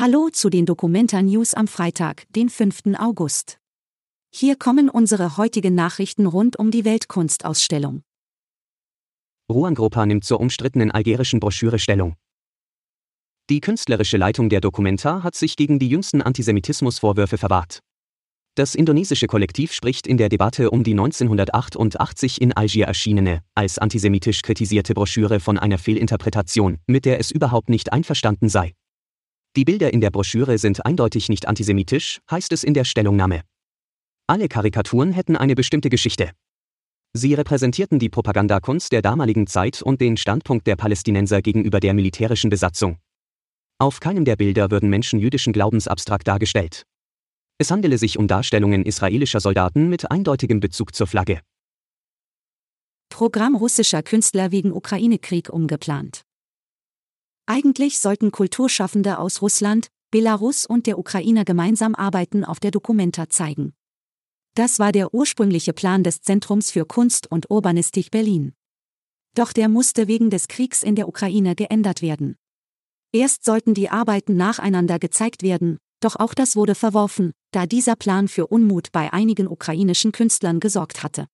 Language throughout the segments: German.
Hallo zu den Documenta News am Freitag, den 5. August. Hier kommen unsere heutigen Nachrichten rund um die Weltkunstausstellung. Ruan Gropa nimmt zur umstrittenen algerischen Broschüre Stellung. Die künstlerische Leitung der Documenta hat sich gegen die jüngsten Antisemitismusvorwürfe verwahrt. Das indonesische Kollektiv spricht in der Debatte um die 1988 in Algier erschienene, als antisemitisch kritisierte Broschüre von einer Fehlinterpretation, mit der es überhaupt nicht einverstanden sei. Die Bilder in der Broschüre sind eindeutig nicht antisemitisch, heißt es in der Stellungnahme. Alle Karikaturen hätten eine bestimmte Geschichte. Sie repräsentierten die Propagandakunst der damaligen Zeit und den Standpunkt der Palästinenser gegenüber der militärischen Besatzung. Auf keinem der Bilder würden Menschen jüdischen Glaubens abstrakt dargestellt. Es handele sich um Darstellungen israelischer Soldaten mit eindeutigem Bezug zur Flagge. Programm russischer Künstler wegen Ukraine-Krieg umgeplant. Eigentlich sollten Kulturschaffende aus Russland, Belarus und der Ukraine gemeinsam Arbeiten auf der Documenta zeigen. Das war der ursprüngliche Plan des Zentrums für Kunst und Urbanistik Berlin. Doch der musste wegen des Kriegs in der Ukraine geändert werden. Erst sollten die Arbeiten nacheinander gezeigt werden, doch auch das wurde verworfen, da dieser Plan für Unmut bei einigen ukrainischen Künstlern gesorgt hatte.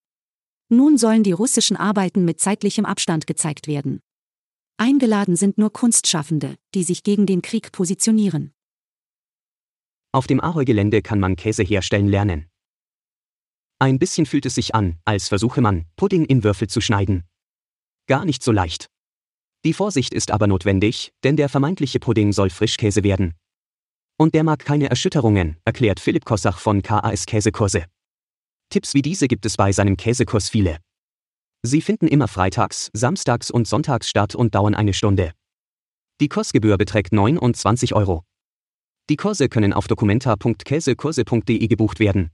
Nun sollen die russischen Arbeiten mit zeitlichem Abstand gezeigt werden. Eingeladen sind nur Kunstschaffende, die sich gegen den Krieg positionieren. Auf dem Ahoi-Gelände kann man Käse herstellen lernen. Ein bisschen fühlt es sich an, als versuche man, Pudding in Würfel zu schneiden. Gar nicht so leicht. Die Vorsicht ist aber notwendig, denn der vermeintliche Pudding soll Frischkäse werden. Und der mag keine Erschütterungen, erklärt Philipp Kossach von KAS Käsekurse. Tipps wie diese gibt es bei seinem Käsekurs viele. Sie finden immer freitags, samstags und sonntags statt und dauern eine Stunde. Die Kursgebühr beträgt 29 Euro. Die Kurse können auf dokumenta.käsekurse.de gebucht werden.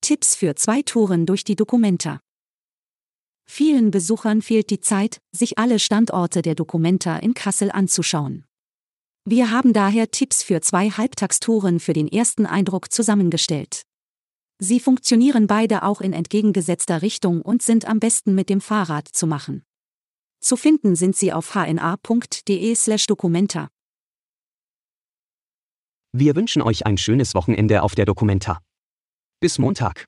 Tipps für zwei Touren durch die Dokumenta. Vielen Besuchern fehlt die Zeit, sich alle Standorte der Dokumenta in Kassel anzuschauen. Wir haben daher Tipps für zwei Halbtagstouren für den ersten Eindruck zusammengestellt. Sie funktionieren beide auch in entgegengesetzter Richtung und sind am besten mit dem Fahrrad zu machen. Zu finden sind sie auf hna.de/documenta. Wir wünschen euch ein schönes Wochenende auf der Documenta. Bis Montag.